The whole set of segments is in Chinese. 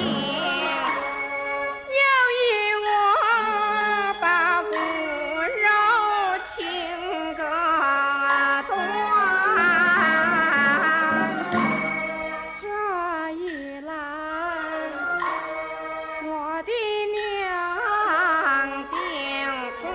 又与我把骨肉情割断这一我的娘天我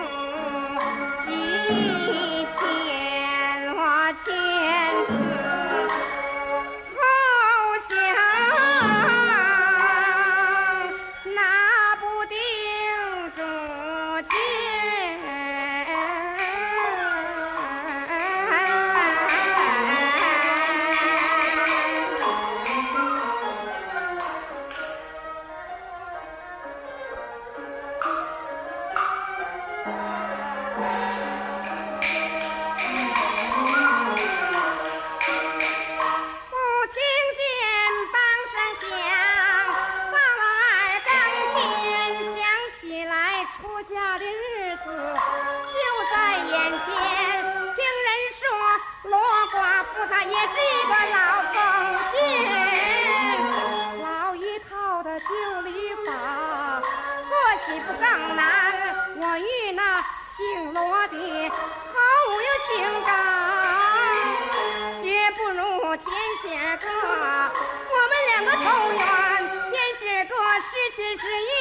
道，做起不更难，我与那姓罗的毫无情感，绝不如天仙哥，我们两个投缘，天仙哥是亲是友。